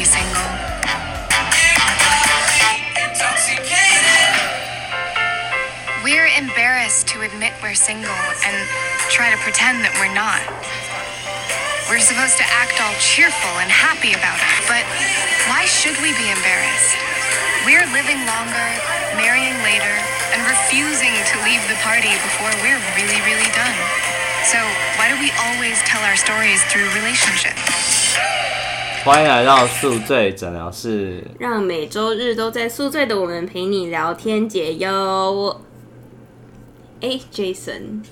be single. We're embarrassed to admit we're single and try to pretend that we're not. We're supposed to act all cheerful and happy about it, but why should we be embarrassed? We're living longer, marrying later, and refusing to leave the party before we're really, really done. So, why do we always tell our stories through relationships? 欢迎来到宿醉诊疗室。让每周日都在宿醉的我们陪你聊天解忧。哎，Jason，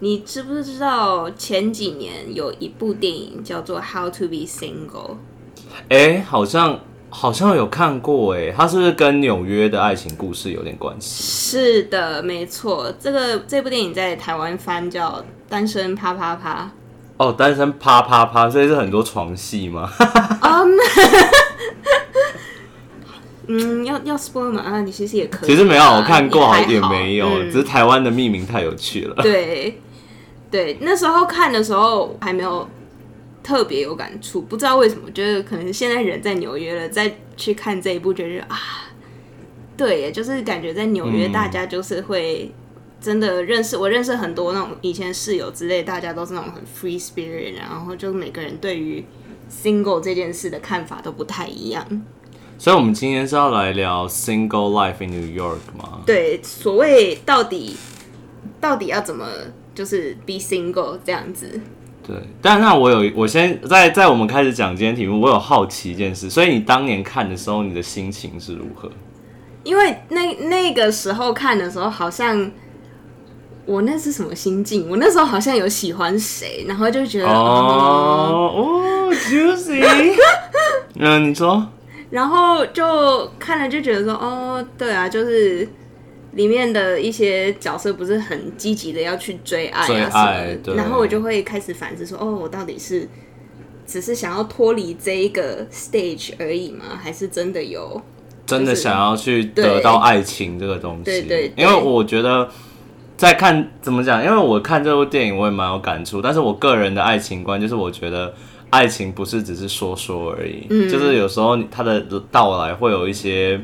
你知不知道前几年有一部电影叫做《How to Be Single》？哎，好像好像有看过哎，它是不是跟纽约的爱情故事有点关系？是的，没错，这个这部电影在台湾翻叫《单身啪啪啪》。哦，单身啪啪啪，所以是很多床戏吗？嗯，要要 spoil 吗？啊，你其实也可以。其实没有，我看过也也没有，嗯只是台湾的命名太有趣了。对，对，那时候看的时候还没有特别有感触，不知道为什么，觉得可能现在人在纽约了，再去看这一部，觉得啊，对耶，就是感觉在纽约，嗯大家就是会真的认识，我认识很多那种以前室友之类，大家都是那种很 free spirit，然后就每个人对于 single 这件事的看法都不太一样。所以，我们今天是要来聊 single life in New York 吗？对，所谓到底到底要怎么就是 be single 这样子。对，但那我有，我先在在我们开始讲今天题目，我有好奇一件事，所以你当年看的时候，你的心情是如何？因为那那个时候看的时候，好像我那是什么心境？我那时候好像有喜欢谁，然后就觉得哦，哦哦，juicy。嗯，你说，然后就看了就觉得说，哦，对啊，就是里面的一些角色不是很积极的要去追爱追啊什么然后我就会开始反思说，哦，我到底是只是想要脱离这一个 stage 而已吗？还是真的有？真的想要去得到爱情这个东西，对对对因为我觉得在看怎么讲，因为我看这部电影我也蛮有感触，但是我个人的爱情观就是我觉得爱情不是只是说说而已，嗯就是有时候它的到来会有一些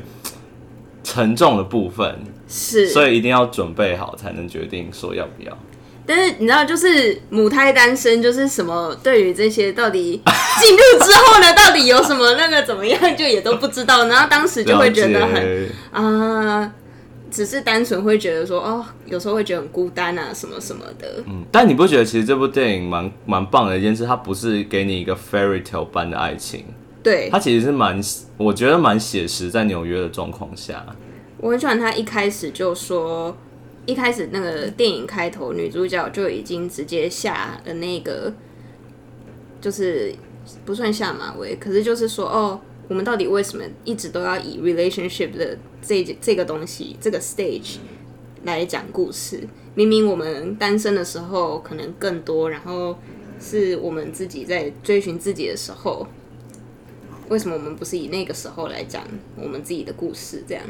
沉重的部分，是，所以一定要准备好才能决定说要不要。但是你知道，就是母胎单身，就是什么对于这些到底进入之后呢，到底有什么那个怎么样，就也都不知道。然后当时就会觉得很啊、只是单纯会觉得说，哦，有时候会觉得很孤单啊，什么什么的。嗯，但你不觉得其实这部电影蛮蛮棒的一件事，它不是给你一个 fairy tale 般的爱情，对它，其实是蛮，我觉得蛮写实，在纽约的状况下。我很喜欢他一开始就说，一开始那个电影开头，女主角就已经直接下了那个，就是不算下马威，可是就是说，哦，我们到底为什么一直都要以 relationship 的这这个东西这个 stage 来讲故事？明明我们单身的时候可能更多，然后是我们自己在追寻自己的时候。为什么我们不是以那个时候来讲我们自己的故事？这样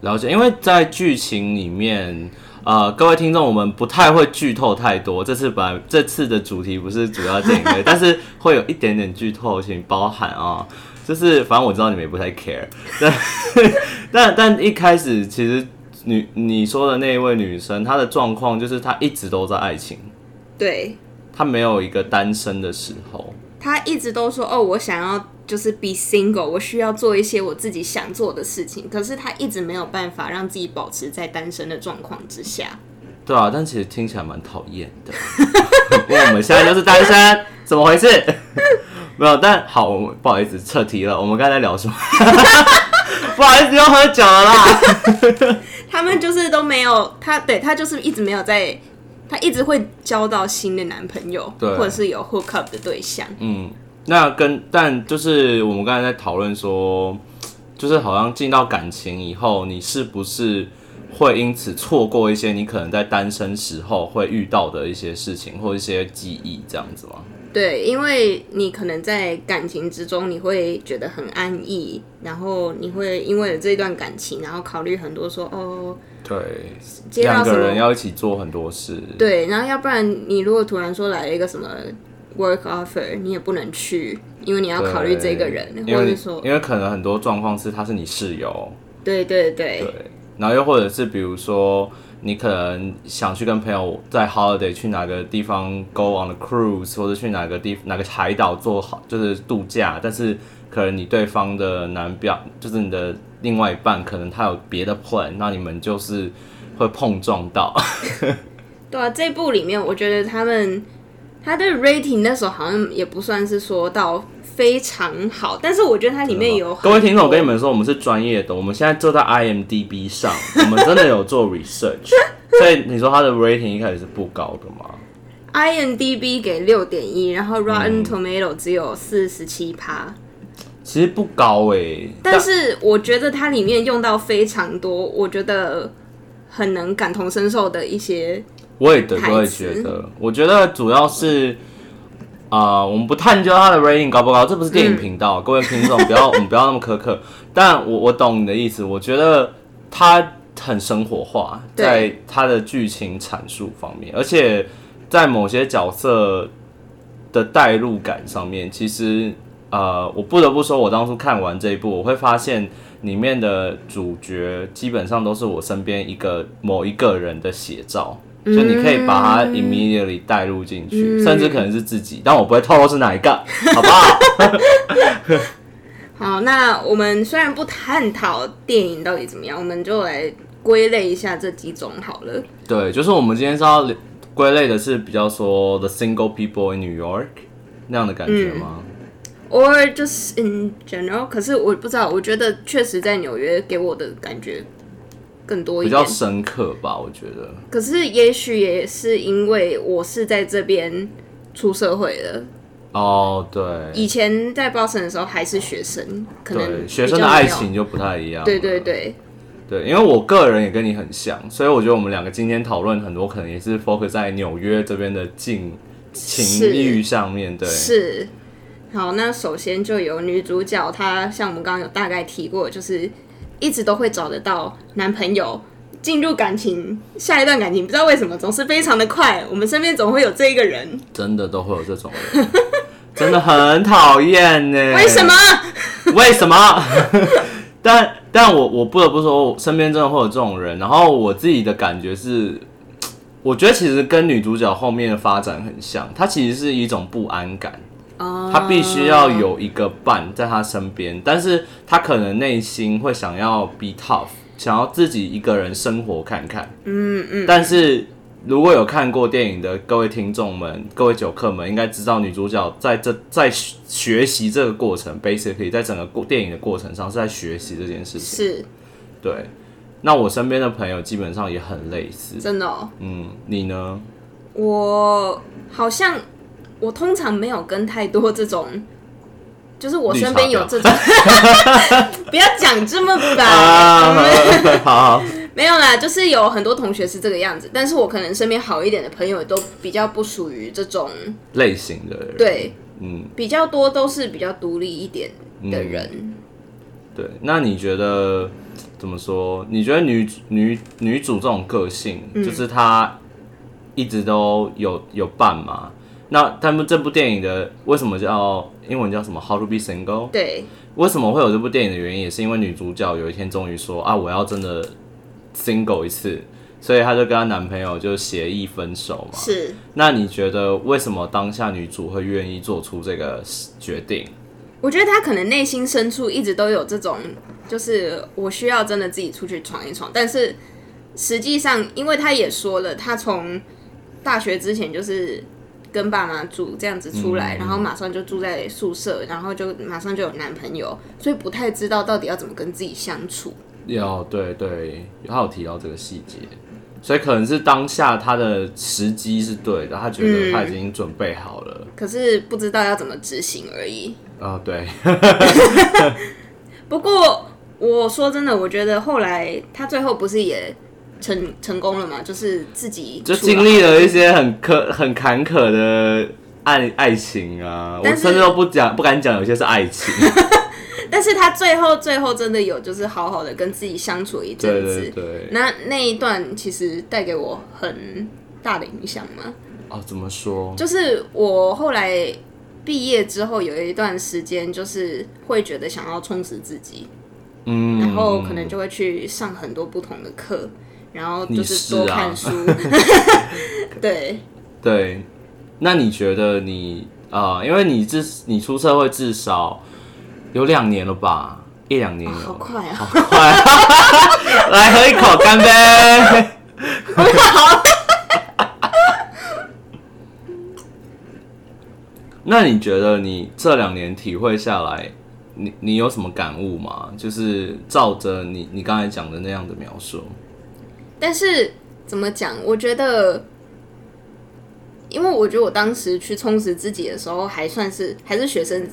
了解，因为在剧情里面，呃，各位听众，我们不太会剧透太多。这次本来这次的主题不是主要电影类，但是会有一点点剧透，请包涵啊。就是反正我知道你们也不太 care，但 但但一开始其实女你说的那一位女生，她的状况就是她一直都在爱情，对她没有一个单身的时候。她一直都说哦，我想要就是 be single，我需要做一些我自己想做的事情。可是她一直没有办法让自己保持在单身的状况之下。对啊，但其实听起来蛮讨厌的。因为我们现在就是单身，怎么回事？没有，但好，我们不好意思撤题了。我们刚才在聊什么？不好意思，又喝酒了啦。他们就是都没有他，对他就是一直没有在，他一直会交到新的男朋友，对或者是有 hook up 的对象。嗯，那跟但就是我们刚才在讨论说，就是好像进到感情以后，你是不是会因此错过一些你可能在单身时候会遇到的一些事情或一些记忆，这样子吗？对，因为你可能在感情之中，你会觉得很安逸，然后你会因为了这段感情，然后考虑很多说哦，对，两个人要一起做很多事。对，然后要不然你如果突然说来了一个什么 work offer，你也不能去，因为你要考虑这个人，或者是说，因为可能很多状况是他是你室友，对对对对，然后又或者是比如说你可能想去跟朋友在 holiday 去哪个地方 go on a cruise，或者去哪个地哪个海岛做好就是度假，但是可能你对方的男表就是你的另外一半，可能他有别的 plan，那你们就是会碰撞到。对啊，这部里面我觉得他们他的 rating 那时候好像也不算是说到非常好，但是我觉得它里面有各位听众，我跟你们们说，我们是专业的，我们现在坐在 IMDB 上，我们真的有做 research，所以你说它的 rating 一开始是不高的吗？IMDB 给六点一，然后嗯。Rotten Tomato 只有四十七趴，其实不高诶、但是我觉得它里面用到非常多，我觉得很能感同身受的一些，我也得，我也觉得，我觉得主要是，啊、我们不探究它的 rating 高不高，这不是电影频嗯道，各位听众不要，我们不要那么苛刻。但我我懂你的意思，我觉得它很生活化，在它的剧情阐述方面，而且在某些角色的代入感上面，其实呃，我不得不说，我当初看完这一部，我会发现里面的主角基本上都是我身边一个某一个人的写照。就你可以把它 immediately 带入进去，甚至可能是自己，但我不会透露是哪一个，好不好？好，那我们虽然不探讨电影到底怎么样，我们就来归类一下这几种好了。对，就是我们今天是要归类的是比较说 the single people in New York 那样的感觉吗？or just in general，可是我不知道，我觉得确实在纽约给我的感觉更多一点比较。深刻吧，我觉得。可是也许也是因为我是在这边出社会的，哦，对，以前在 Boston 的时候还是学生，可能对，学生的爱情，就不太一样。对对对，对，因为我个人也跟你很像，所以我觉得我们两个今天讨论很多，可能也是 focus 在纽约这边的境情是欲上面。对，是。好，那首先就有女主角，她像我们刚刚有大概提过，就是一直都会找得到男朋友，进入感情，下一段感情不知道为什么总是非常的快，我们身边总会有这一个人，真的都会有这种人，真的很讨厌呢。为什么？为什么？但但我我不得不说，我身边真的会有这种人。然后我自己的感觉是，我觉得其实跟女主角后面的发展很像，她其实是一种不安感。哦她必须要有一个伴在他身边，但是他可能内心会想要 be tough，想要自己一个人生活看看。嗯嗯。但是如果有看过电影的各位听众们、各位酒客们，应该知道女主角在这在学习这个过程，basically 在整个过电影的过程上是在学习这件事情。是对。那我身边的朋友基本上也很类似。真的哦。嗯，你呢？我好像我通常没有跟太多这种，就是我身边有这种，不要讲这么白，啊，好好，没有啦，就是有很多同学是这个样子，但是我可能身边好一点的朋友都比较不属于这种，类型的人。，对，嗯。比较多都是比较独立一点的人。对，那你觉得怎么说？你觉得女女女主这种个性，嗯就是她一直都有有伴嘛？那他们这部电影的为什么叫英文叫什么？How to be single？对，为什么会有这部电影的原因，也是因为女主角有一天终于说啊，我要真的 single 一次，所以她就跟她男朋友就协议分手嘛。是那你觉得为什么当下女主会愿意做出这个决定？我觉得她可能内心深处一直都有这种，就是我需要真的自己出去闯一闯。但是实际上，因为他也说了，他从大学之前就是跟爸妈住这样子出来，然后马上就住在宿舍，然后就马上就有男朋友，所以不太知道到底要怎么跟自己相处。有对对，他有提到这个细节，所以可能是当下他的时机是对的，他觉得他已经准备好了。可是不知道要怎么执行而已。啊、对，不过我说真的，我觉得后来他最后不是也成成功了嘛？就是自己就经历了一些很可很坎坷的爱爱情啊，我甚至都不讲不敢讲，有些是爱情。但是他最后最后真的有就是好好的跟自己相处一阵对子，对对，那那一段其实带给我很大的影响嘛。哦，怎么说？就是我后来毕业之后有一段时间，就是会觉得想要充实自己，嗯，然后可能就会去上很多不同的课，然后就你是是啊多看书。对，对。那你觉得你呃，因为你至你出社会至少有两年了吧？一两年有，好快啊！好快，啊 来喝一口，干杯！那你觉得你这两年体会下来，你你有什么感悟吗？就是照着你你刚才讲的那样的描述，但是怎么讲？我觉得，因为我觉得我当时去充实自己的时候，还算是还是学生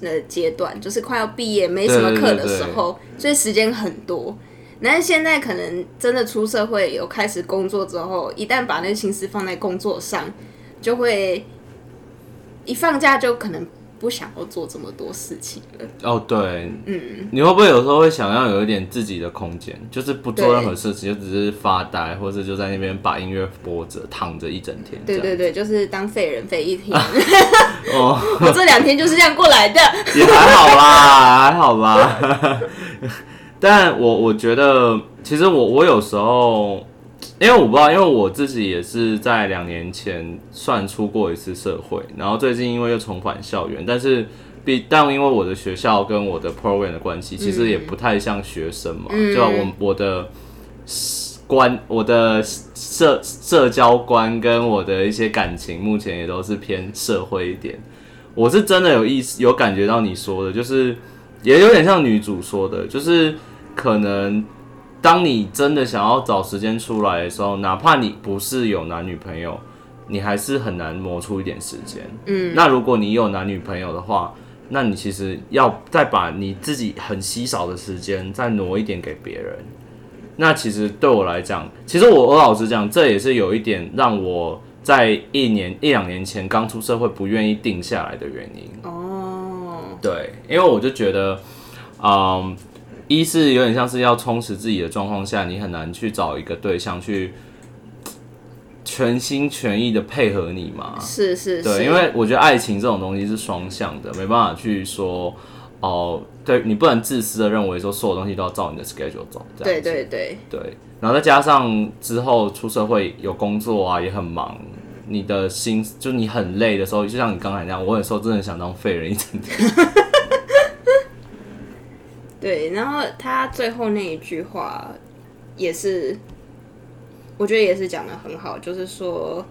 的阶段，就是快要毕业没什么课的时候，所以时间很多。但是现在可能真的出社会，有开始工作之后，一旦把那个心思放在工作上，就会一放假就可能不想要做这么多事情了。哦，对，嗯，你会不会有时候会想要有一点自己的空间，就是不做任何事情，就只是发呆，或者就在那边把音乐播着，躺着一整天？对对对，就是当废人废一天。哦，我这两天就是这样过来的。也还好啦，还好吧。但我我觉得，其实我我有时候，因为我不知道，因为我自己也是在两年前算出过一次社会，然后最近因为又重返校园，但是比但因为我的学校跟我的 program 的关系，其实也不太像学生嘛，嗯就我我的关我的社社交观跟我的一些感情，目前也都是偏社会一点。我是真的有意思，有感觉到你说的，就是也有点像女主说的，就是可能当你真的想要找时间出来的时候，哪怕你不是有男女朋友，你还是很难磨出一点时间。嗯，那如果你有男女朋友的话，那你其实要再把你自己很稀少的时间再挪一点给别人。那其实对我来讲，其实我我老实讲，这也是有一点让我在一年一两年前刚出社会不愿意定下来的原因。哦，对，因为我就觉得，嗯，一是有点像是要充实自己的状况下，你很难去找一个对象去全心全意的配合你嘛。是是是，对，因为我觉得爱情这种东西是双向的，没办法去说哦，对你不能自私的认为说所有东西都要照你的 schedule 走，对对对，对，然后再加上之后出社会有工作啊，也很忙，你的心就你很累的时候，就像你刚才那样，我有时候真的想当废人一整天。对，然后他最后那一句话也是，我觉得也是讲的很好，就是说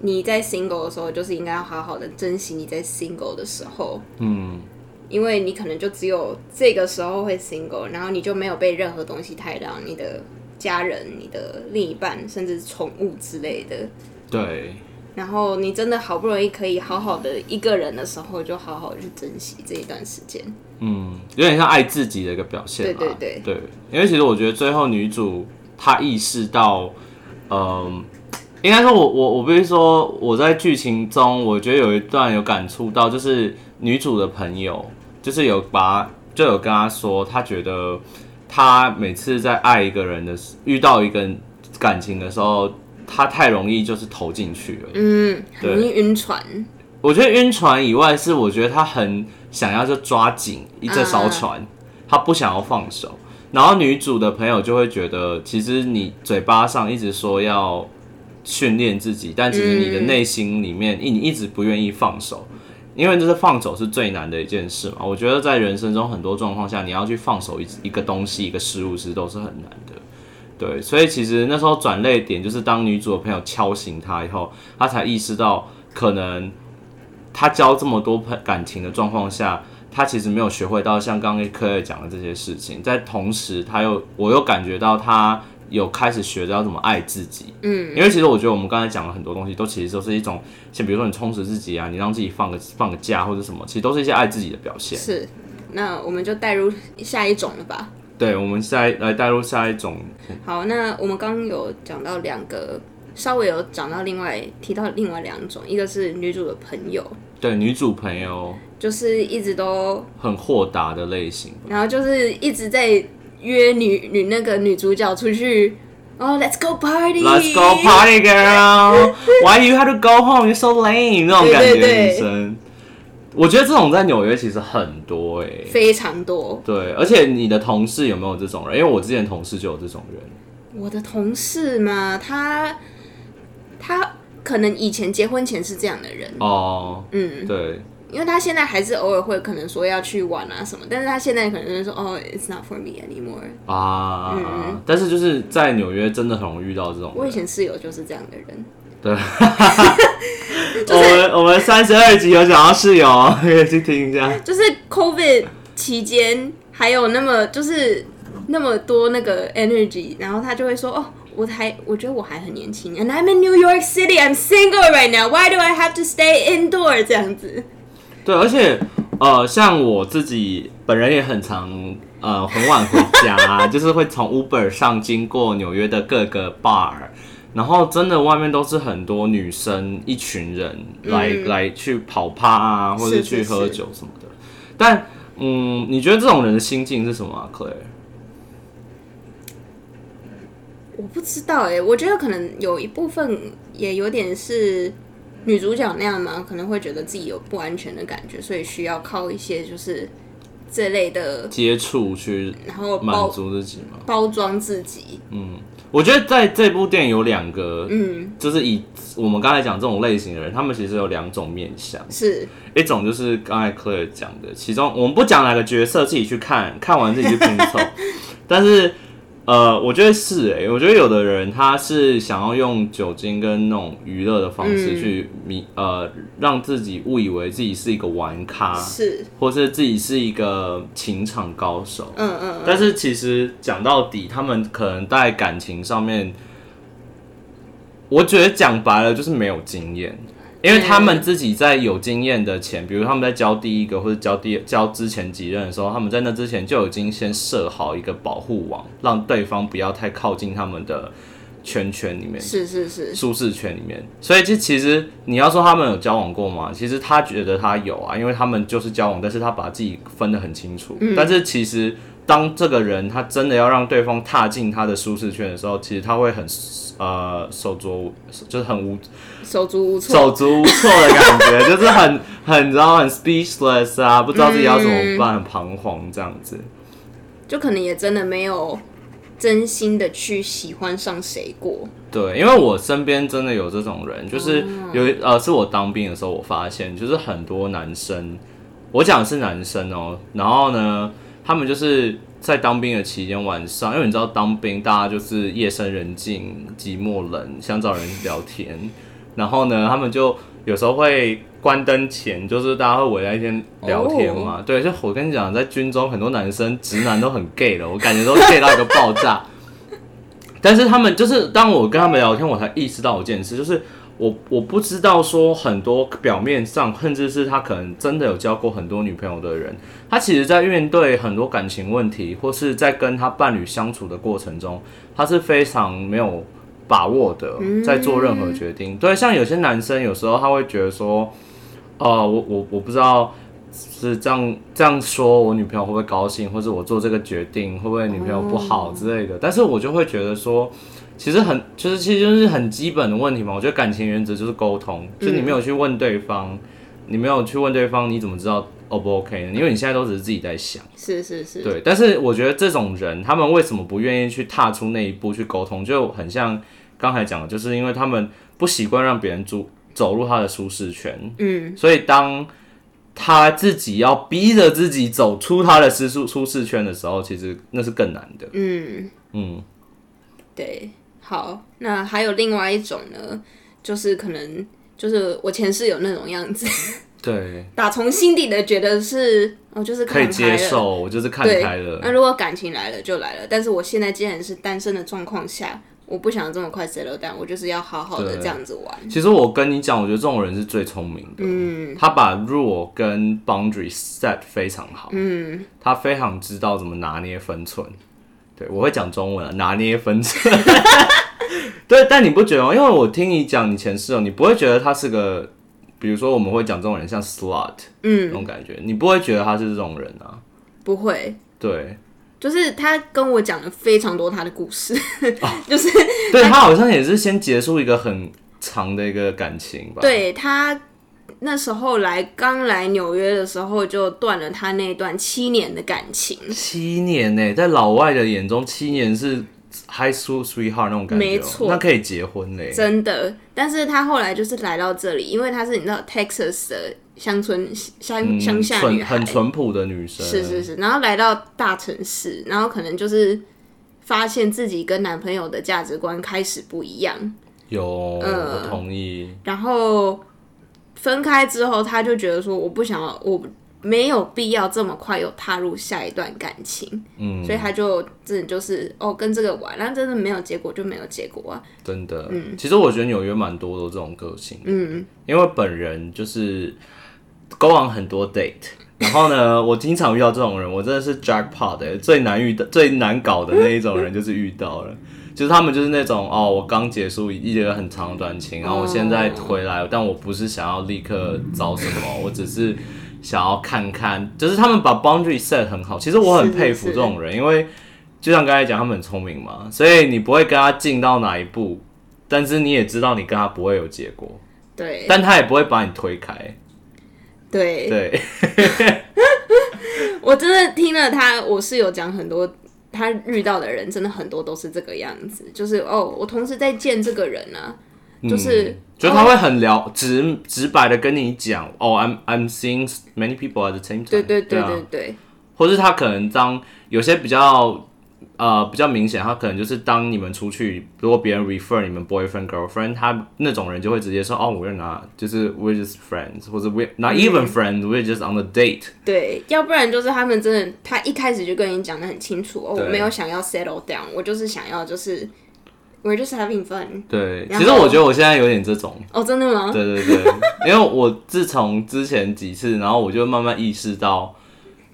你在 single 的时候，就是应该要好好的珍惜你在 single 的时候，嗯，因为你可能就只有这个时候会 single，然后你就没有被任何东西太让你的家人、你的另一半，甚至宠物之类的。对，然后你真的好不容易可以好好的一个人的时候，就好好的去珍惜这一段时间。嗯，有点像爱自己的一个表现啦。对对对对，因为其实我觉得最后女主她意识到，嗯、应该说我我我必须说我在剧情中，我觉得有一段有感触到，就是女主的朋友，就是有把就有跟她说，她觉得她每次在爱一个人的时，遇到一个感情的时候，她太容易就是投进去了。嗯，很容易晕船。我觉得晕船以外，是我觉得她很想要就抓紧一这艘船，他不想要放手。然后女主的朋友就会觉得，其实你嘴巴上一直说要训练自己，但其实你的内心里面，你一直不愿意放手，因为这是放手是最难的一件事嘛。我觉得在人生中很多状况下，你要去放手一一个东西、一个事物，其实都是很难的。对，所以其实那时候转泪点就是当女主的朋友敲醒她以后，她才意识到可能。他交这么多朋感情的状况下，他其实没有学会到像刚刚科尔讲的这些事情。在同时，他又我又感觉到他有开始学着要怎么爱自己。嗯，因为其实我觉得我们刚才讲了很多东西，都其实都是一种，像比如说你充实自己啊，你让自己放个放个假或者什么，其实都是一些爱自己的表现。是，那我们就带入下一种了吧。对，我们再来带入下一种，好，那我们刚刚有讲到两个，稍微有讲到另外提到另外两种，一个是女主的朋友，对女主朋友就是一直都，很豁达的类型。然后就是一直在约女女那个女主角出去哦，Let's go party。Let's go party, girl. Why you have to go home? You're so lame. 那种感觉女生，我觉得这种在纽约其实很多哎、非常多。对，而且你的同事有没有这种人？因为我之前同事就有这种人。我的同事嘛，他他可能以前结婚前是这样的人，哦，嗯，对，因为他现在还是偶尔会可能说要去玩啊什么，但是他现在可能就是说哦，It's not for me anymore。啊，嗯但是就是在纽约真的很容易遇到这种。我以前室友就是这样的人，对，我们我们三十二集有讲到室友，可以去听一下。就是 COVID 期间还有那么就是那么多那个 energy，然后他就会说哦。我还我觉得我还很年轻，and I'm in New York City, I'm single right now. Why do I have to stay indoor？这样子，对，而且呃，像我自己本人也很常呃很晚回家，就是会从 Uber 上经过纽约的各个 bar，然后真的外面都是很多女生，一群人来、来去跑趴啊，或者去喝酒什么的。但嗯，你觉得这种人的心境是什么啊，Claire？我不知道哎、我觉得可能有一部分也有点是女主角那样嘛，可能会觉得自己有不安全的感觉，所以需要靠一些就是这类的，接触去然后满足自己嘛？包装自己。嗯我觉得在这部电影有两个，嗯，就是以我们刚才讲这种类型的人，他们其实有两种面相。是一种就是刚才 Claire 讲的，其中我们不讲哪个角色，自己去看看完自己去拼凑。但是呃，我觉得是欸、我觉得有的人他是想要用酒精跟那种娱乐的方式嗯去迷、呃，让自己误以为自己是一个玩咖，是，或是自己是一个情场高手。嗯嗯嗯，但是其实讲到底，他们可能在感情上面，我觉得讲白了就是没有经验，因为他们自己在有经验的前，比如他们在交第一个或者交第交之前几任的时候，他们在那之前就已经先设好一个保护网，让对方不要太靠近他们的圈圈里面。是是是，舒适圈里面，所以这其实你要说他们有交往过吗？其实他觉得他有啊，因为他们就是交往，但是他把自己分得很清楚。但是其实当这个人他真的要让对方踏进他的舒适圈的时候，其实他会很呃手足，就是很无手足无措手。足无措的感觉，就是很很你知道很 speechless 啊，不知道自己要怎么办，很彷徨这样子。就可能也真的没有真心的去喜欢上谁过。对，因为我身边真的有这种人，就是有一呃，是我当兵的时候，我发现就是很多男生，我讲的是男生哦、然后呢，他们就是在当兵的期间晚上，因为你知道当兵大家就是夜深人静、寂寞冷，想找人聊天，然后呢，他们就有时候会关灯前，就是大家会围在一边聊天嘛。对，就我跟你讲，在军中很多男生直男都很 gay 的，我感觉都 gay 到一个爆炸。但是他们就是当我跟他们聊天，我才意识到一件事，就是我我不知道说很多表面上，甚至是他可能真的有交过很多女朋友的人，他其实在面对很多感情问题，或是在跟他伴侣相处的过程中，他是非常没有把握的，在做任何决定。对，像有些男生有时候他会觉得说，呃，我我我不知道。是这样这样说，我女朋友会不会高兴，或者我做这个决定会不会女朋友不好之类的？但是我就会觉得说，其实很就是其实就是很基本的问题嘛。我觉得感情原则就是沟通，就是你没有去问对方，你没有去问对方，你怎么知道 O 不 OK 呢？因为你现在都只是自己在想。是是是，对，但是我觉得这种人，他们为什么不愿意去踏出那一步去沟通，就很像刚才讲的，就是因为他们不习惯让别人走走入他的舒适圈，嗯，所以当他自己要逼着自己走出他的舒舒舒适圈的时候，其实那是更难的。嗯，嗯，对，好，那还有另外一种呢，就是可能就是我前室友那种样子，对，打从心底的觉得是哦，就是可以看开了。接受，我就是看对开了。那如果感情来了就来了，但是我现在既然是单身的状况下，我不想这么快 settle down，我就是要好好的对这样子玩。其实我跟你讲，我觉得这种人是最聪明的。嗯他把 rule 跟 boundary set 非常好。嗯，他非常知道怎么拿捏分寸。对，我会讲中文啊，拿捏分寸。对，但你不觉得吗？因为我听你讲你前室友，你不会觉得他是个，比如说我们会讲这种人像 slut 嗯那嗯，种感觉，你不会觉得他是这种人啊？不会，对，就是他跟我讲了非常多他的故事，就是对他好像也是先结束一个很长的一个感情吧。，对他那时候来刚来纽约的时候就断了他那段七年的感情，七年呢，在老外的眼中，七年是 high school sweetheart 那种感觉哦，没错那可以结婚嘞。真的。但是他后来就是来到这里，因为他是你知道 Texas 的乡村乡嗯乡下女孩，很淳朴的女生，是是是，然后来到大城市，然后可能就是发现自己跟男朋友的价值观开始不一样，有，呃我同意。然后分开之后，他就觉得说我不想要，我没有必要这么快又踏入下一段感情，嗯，所以他就真的就是哦跟这个玩，然后真的没有结果就没有结果。啊，真的，嗯。其实我觉得纽约蛮多的这种个性，嗯，因为本人就是 go on 很多 date，然后呢，我经常遇到这种人，我真的是 jackpot 的、最难遇的、最难搞的那一种人，就是遇到了。就是他们就是那种哦，我刚结束一个很长的短情，然后我现在回来，但我不是想要立刻找什么，我只是想要看看，就是他们把 boundary set 很好。其实我很佩服这种人，因为就像刚才讲，他们很聪明嘛，所以你不会跟他进到哪一步，但是你也知道你跟他不会有结果，对但他也不会把你推开。对，对，我真的听了他，我室友讲很多。他遇到的人真的很多都是这个样子，就是哦，我同时在见这个人啊，就是嗯就他会很聊直直白的跟你讲，哦，I'm I'm seeing many people at the same time。对对对啊对对，或是他可能当有些比较呃比较明显，他可能就是当你们出去，如果别人 refer 你们 boyfriend girlfriend，他那种人就会直接说哦，we're not，就是 we're just friends，或者 we're not even friends，we're just on the date。对，要不然就是他们真的，他一开始就跟你讲的很清楚哦，我对没有想要 settle down，我就是想要就是 we're just having fun。对，其实我觉得我现在有点这种。哦，真的吗？对对对，因为我自从之前几次，然后我就慢慢意识到，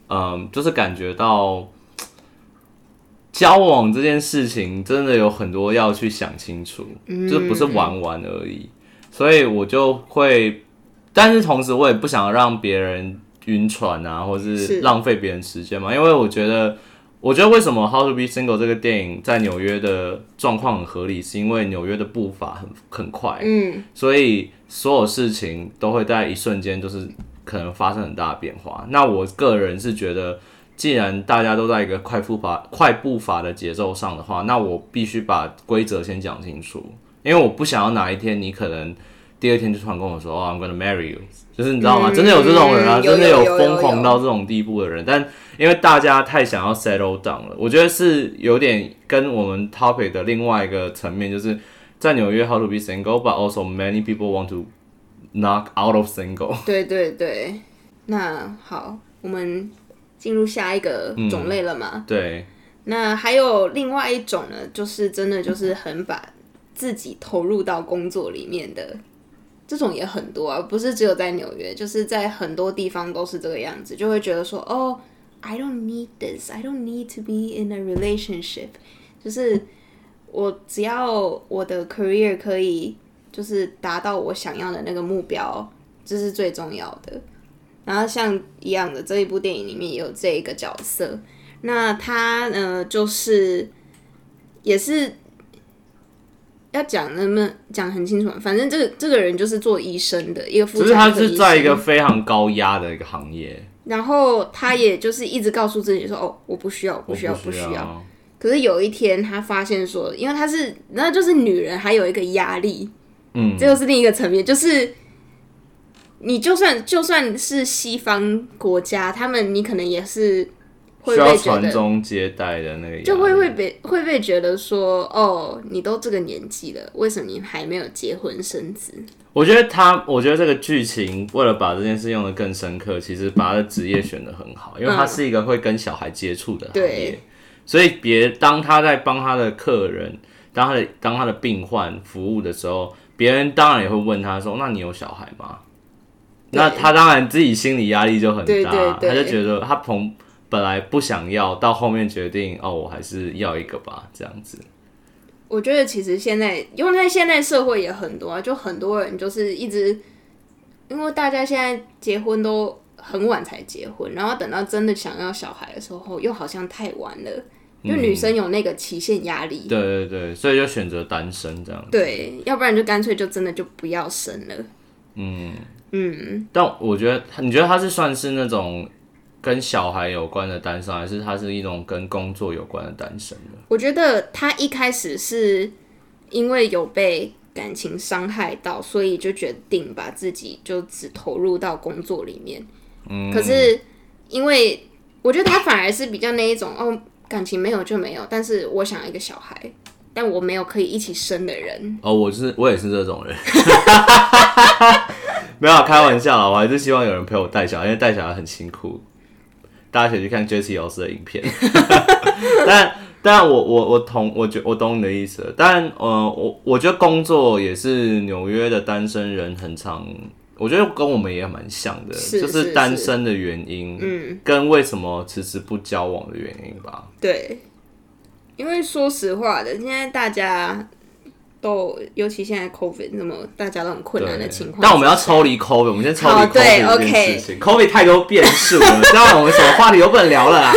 嗯，就是感觉到交往这件事情真的有很多要去想清楚，就是不是玩玩而已，所以我就会，但是同时我也不想让别人晕船啊，或是是。浪费别人时间嘛，因为我觉得。我觉得为什么《How to Be Single》这个电影在纽约的状况很合理，是因为纽约的步伐很很快，嗯，所以所有事情都会在一瞬间就是可能发生很大的变化。那我个人是觉得，既然大家都在一个快步伐、快步伐的节奏上的话，那我必须把规则先讲清楚，因为我不想要哪一天你可能第二天就突然跟我说：“哦，I'm gonna marry you。”就是你知道吗？嗯真的有这种人啊，有真的有有疯狂到这种地步的人，但因为大家太想要 settle down 了，我觉得是有点跟我们 topic 的另外一个层面，就是在纽约 how to be single，but also many people want to knock out of single。对对对。那好，我们进入下一个种类了嘛？对，那还有另外一种呢，就是真的就是很把自己投入到工作里面的，这种也很多啊，不是只有在纽约，就是在很多地方都是这个样子，就会觉得说，哦，I don't need this, I don't need to be in a relationship，就是我只要我的 career 可以就是达到我想要的那个目标，这是最重要的。然后像一样的这一部电影里面也有这一个角色，那他呢就是也是要讲能不能讲很清楚，反正这个这个人就是做医生的一个妇只是他产科医是在一个非常高压的一个行业，然后他也就是一直告诉自己说：“哦，我不需要，不需要，不不需要。要。可是有一天，他发现说，因为他是，那就是女人还有一个压力，嗯，这又是另一个层面，就是你就算就算是西方国家，他们你可能也是会需要被觉得，传宗接代的那个压力，就会会被会被觉得说，哦，你都这个年纪了，为什么你还没有结婚生子？我觉得他，我觉得这个剧情为了把这件事用的更深刻，其实把他的职业选的很好，因为他嗯是一个会跟小孩接触的行业对，所以别当他在帮他的客人、当他的当他的病患服务的时候，别人当然也会问他说：“那你有小孩吗？”那他当然自己心理压力就很大，对对对他就觉得他从本来不想要，到后面决定哦，我还是要一个吧，这样子。我觉得其实现在，因为在现在社会也很多啊，就很多人就是一直，因为大家现在结婚都很晚才结婚，然后等到真的想要小孩的时候，又好像太晚了。就女生有那个期限压力，对对对，所以就选择单身这样。对，要不然就干脆就真的就不要生了。嗯，嗯，但我觉得，你觉得他是算是那种跟小孩有关的单身，还是他是一种跟工作有关的单身呢？我觉得他一开始是因为有被感情伤害到，所以就决定把自己就只投入到工作里面。嗯，可是因为我觉得他反而是比较那一种哦，感情没有就没有，但是我想要一个小孩，但我没有可以一起生的人。哦，我是我也是这种人，没有啊开玩笑啦，我还是希望有人陪我带小孩，因为带小孩很辛苦。大家可以去看 Jessie 老师的影片，但但我我我同我觉我懂你的意思了，但呃我我觉得工作也是纽约的单身人很常，我觉得跟我们也蛮像的，是就是是单身的原因，嗯，跟为什么迟迟不交往的原因吧。对，因为说实话的，现在大家都，尤其现在 COVID 那么大家都很困难的情况但我们要抽离 COVID，我们先抽离对 COVID 这件事情。COVID 太多变数了，这样我们什么话题都不能聊了啦。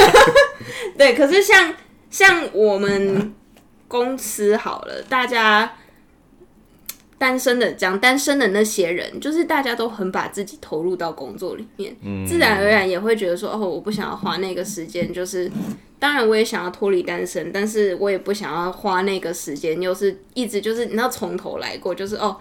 对，可是像像我们公司好了，大家单身的讲单身的那些人，就是大家都很把自己投入到工作里面，自然而然也会觉得说，哦，我不想要花那个时间，就是当然我也想要脱离单身，但是我也不想要花那个时间，又是一直就是你知道从头来过，就是哦。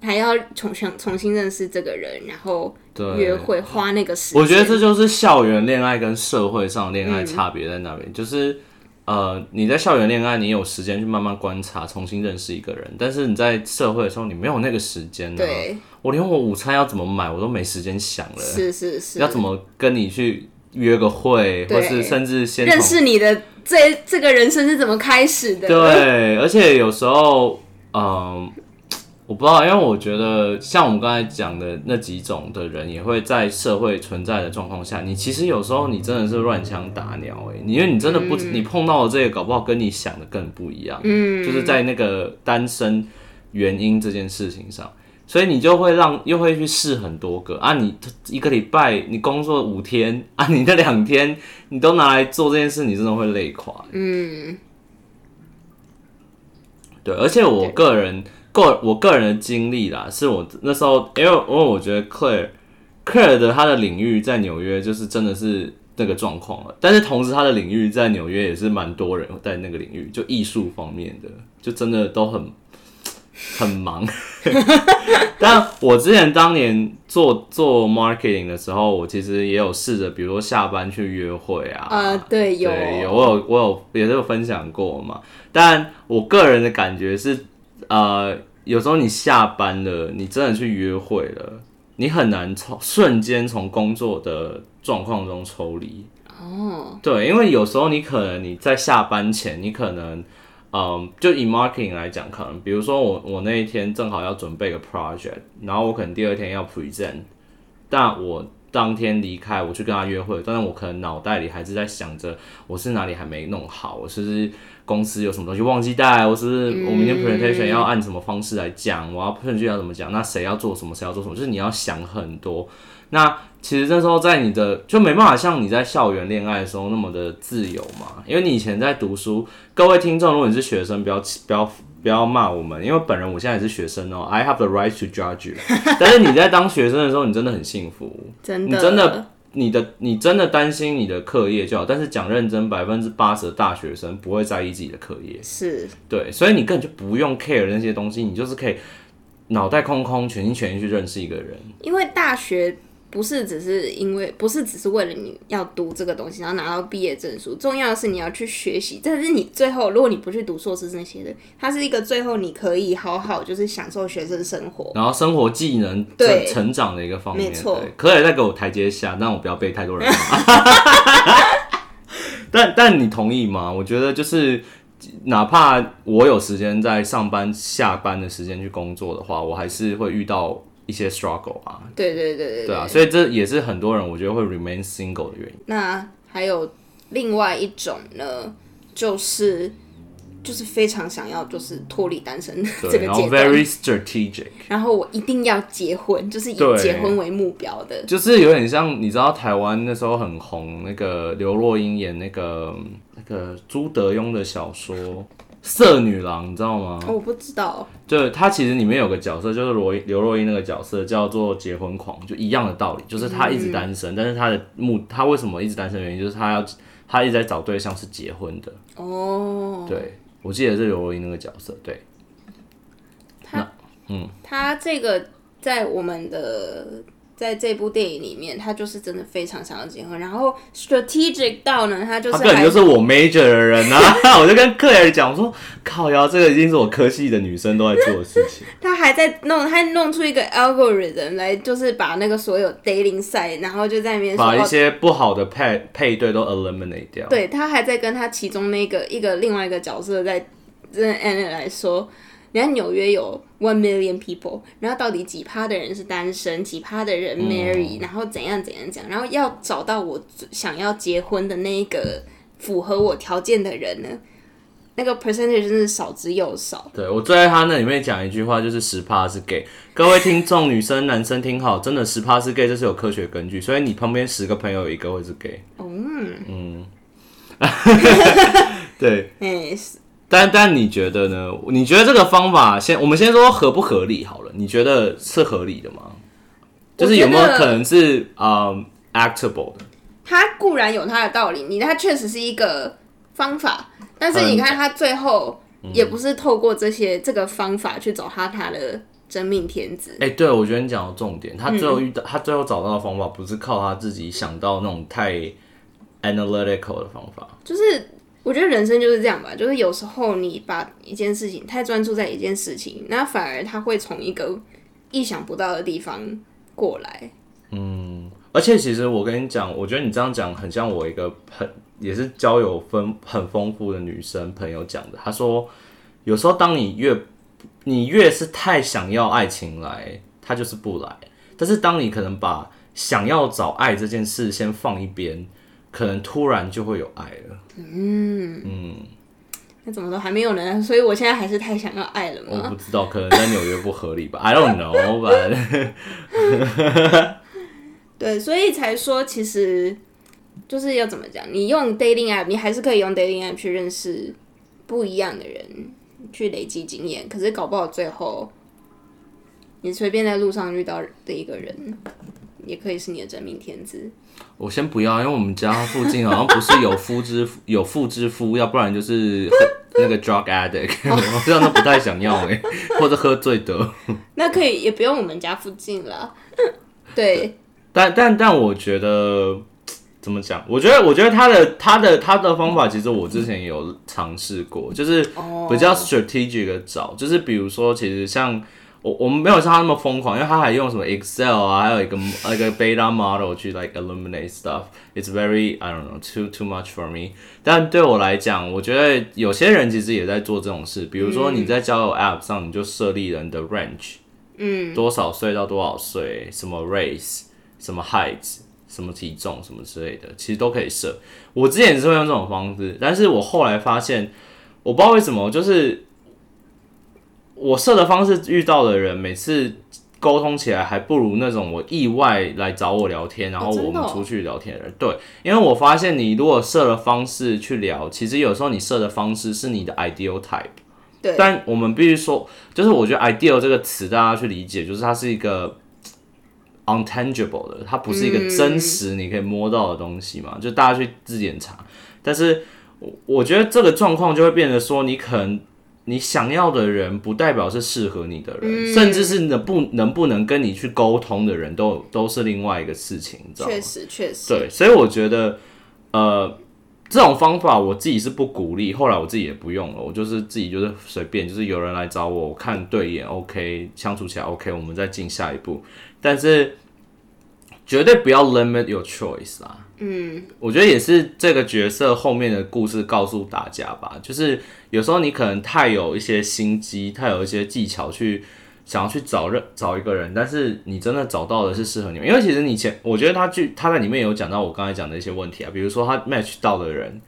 还要重重重新认识这个人，然后对约会花那个时间。我觉得这就是校园恋爱跟社会上恋爱差别在那边，就是呃，你在校园恋爱，你有时间去慢慢观察，重新认识一个人，但是你在社会的时候，你没有那个时间、啊。对，我连我午餐要怎么买，我都没时间想了。是是是，要怎么跟你去约个会，或是甚至先认识你的这这个人生是怎么开始的？对，而且有时候，嗯，我不知道，因为我觉得像我们刚才讲的那几种的人，也会在社会存在的状况下，你其实有时候你真的是乱枪打鸟、欸，因为你真的不，你碰到的这个，搞不好跟你想的更不一样，嗯，就是在那个单身原因这件事情上。所以你就会让又会去试很多个啊！你一个礼拜你工作五天啊，你那两天你都拿来做这件事，你真的会累垮。嗯，对，而且我个人个我个人的经历啦，是我那时候，因为因为我觉得 Claire Claire 的他的领域在纽约就是真的是那个状况了，但是同时他的领域在纽约也是蛮多人在那个领域，就艺术方面的，就真的都很很忙。但我之前当年做做 marketing 的时候，我其实也有试着，比如说下班去约会啊，呃，对，有对，有我有我有也是有分享过嘛。但我个人的感觉是，呃，有时候你下班了，你真的去约会了，你很难从瞬间从工作的状况中抽离。哦，对，因为有时候你可能你在下班前，你可能，嗯，就以 marketing 来讲，可能比如说我我那一天正好要准备个 project，然后我可能第二天要 present，但我当天离开，我去跟他约会，但是我可能脑袋里还是在想着我是哪里还没弄好，我是不是公司有什么东西忘记带，我是不是我明天 presentation 要按什么方式来讲，我要 presentation 要怎么讲，那谁要做什么，谁要做什么，就是你要想很多。那其实那时候在你的就没办法像你在校园恋爱的时候那么的自由嘛，因为你以前在读书。各位听众，如果你是学生，不要不要不要骂我们，因为本人我现在也是学生哦、i have the right to judge you。但是你在当学生的时候，你真的很幸福，真的，你真的你的你真的担心你的课业就好，但是讲认真，百分之八十的大学生不会在意自己的课业，是对，所以你根本就不用 care 那些东西，你就是可以脑袋空空，全心全意去认识一个人。因为大学不是只是因为不是只是为了你要读这个东西，然后拿到毕业证书，重要的是你要去学习。但是你最后，如果你不去读硕士那些的，它是一个最后你可以好好就是享受学生生活。然后生活技能对成成长的一个方面，没错对可以再给我台阶下，但我不要被太多人骂。但但你同意吗？我觉得就是，哪怕我有时间在上班下班的时间去工作的话，我还是会遇到一些 struggle 啊，对对对对对啊，所以这也是很多人我觉得会 remain single 的原因。那还有另外一种呢，就是就是非常想要就是脱离单身这个阶段，very strategic，然后我一定要结婚，就是以结婚为目标的。就是有点像你知道台湾那时候很红那个刘若英演那个那个朱德庸的小说《色女郎》，你知道吗？哦我不知道，就他其实里面有个角色，就是罗刘若英那个角色叫做结婚狂，就一样的道理，就是他一直单身，但是他的目他为什么一直单身的原因就是他要他一直在找对象是结婚的。哦，对，我记得是刘若英那个角色，对，他这个在我们的在这部电影里面，他就是真的非常想要结婚，然后 strategic 到呢，他就是他根本就是我 major 的人啊！我就跟克莱尔讲说，靠呀，这个已经是我科系的女生都在做的事情。他还在弄，他弄出一个 algorithm 来，就是把那个所有 dating site，然后就在里面，把一哦些不好的配配对都 eliminate 掉。对他还在跟他其中那个一个另外一个角色在跟 Anna 来说，人家纽约有 one million people，然后到底几趴的人是单身，几趴的人 marry，、然后怎样怎样讲，然后要找到我想要结婚的那一个符合我条件的人呢，那个 percentage 真是少之又少。对我最爱他那里面讲一句话，就是十趴是 gay。各位听众，女生男生听好，真的十趴是 gay，这是有科学根据。所以你旁边十个朋友有一个会是 gay。嗯嗯 对，哎、但但你觉得呢？你觉得这个方法先，我们先说合不合理好了。你觉得是合理的吗？就是有没有可能是嗯、actable 的？他固然有他的道理，你他确实是一个方法，但是你看他最后也不是透过这些这个方法去找他他的真命天子。哎、对，我觉得你讲的重点，他最嗯后遇到、他最后找到的方法，不是靠他自己想到那种太 analytical 的方法。就是我觉得人生就是这样吧，就是有时候你把一件事情太专注在一件事情，那反而他会从一个意想不到的地方过来。嗯而且其实我跟你讲，我觉得你这样讲很像我一个很也是交友丰很丰富的女生朋友讲的。她说，有时候当你越你越是太想要爱情来，它就是不来。但是当你可能把想要找爱这件事先放一边，可能突然就会有爱了。嗯嗯那怎么都还没有呢？所以我现在还是太想要爱了吗？我不知道，可能在纽约不合理吧？I don't know，but 对，所以才说其实就是要怎么讲，你用 dating app，你还是可以用 dating app 去认识不一样的人，去累积经验。可是搞不好最后，你随便在路上遇到的一个人，也可以是你的真命天子。我先不要，因为我们家附近好像不是有夫之有妇之夫，要不然就是 那个 drug addict，我这样都不太想要哎、或者喝醉的。那可以也不用我们家附近了。对，但但但我觉得怎么讲？我觉得我觉得他的他的他的方法，其实我之前有尝试过，就是比较 strategic 的找，就是比如说，其实像。我我们没有像他那么疯狂，因为他还用什么 Excel 啊，还有一个一个 beta model 去 like eliminate stuff。It's very I don't know too too much for me。但对我来讲，我觉得有些人其实也在做这种事，比如说你在交友 App 上，你就设立人的 range，嗯，多少岁到多少岁，什么 race，什么 height，什么体重，什么之类的，其实都可以设。我之前也是会用这种方式，但是我后来发现，我不知道为什么，就是我设的方式遇到的人，每次沟通起来还不如那种我意外来找我聊天，然后我们出去聊天的人。对，因为我发现你如果设了方式去聊，其实有时候你设的方式是你的 ideal type。对但我们必须说，就是我觉得 ideal 这个词，大家去理解，就是它是一个 untangible 的，它不是一个真实你可以摸到的东西嘛，就大家去字典查。但是我我觉得这个状况就会变得说，你可能你想要的人，不代表是适合你的人，甚至是能不能不能跟你去沟通的人都都是另外一个事情，你知道吗确？实确实。对，所以我觉得，呃，这种方法我自己是不鼓励，后来我自己也不用了，我就是自己就是随便，就是有人来找我，我看对眼 OK，相处起来 OK，我们再进下一步，但是绝对不要 limit your choice 啦。嗯，我觉得也是这个角色后面的故事告诉大家吧，就是有时候你可能太有一些心机，太有一些技巧去想要去找认找一个人，但是你真的找到的是适合你们，因为其实你前我觉得他剧他在里面有讲到我刚才讲的一些问题啊，比如说他 match 到的人，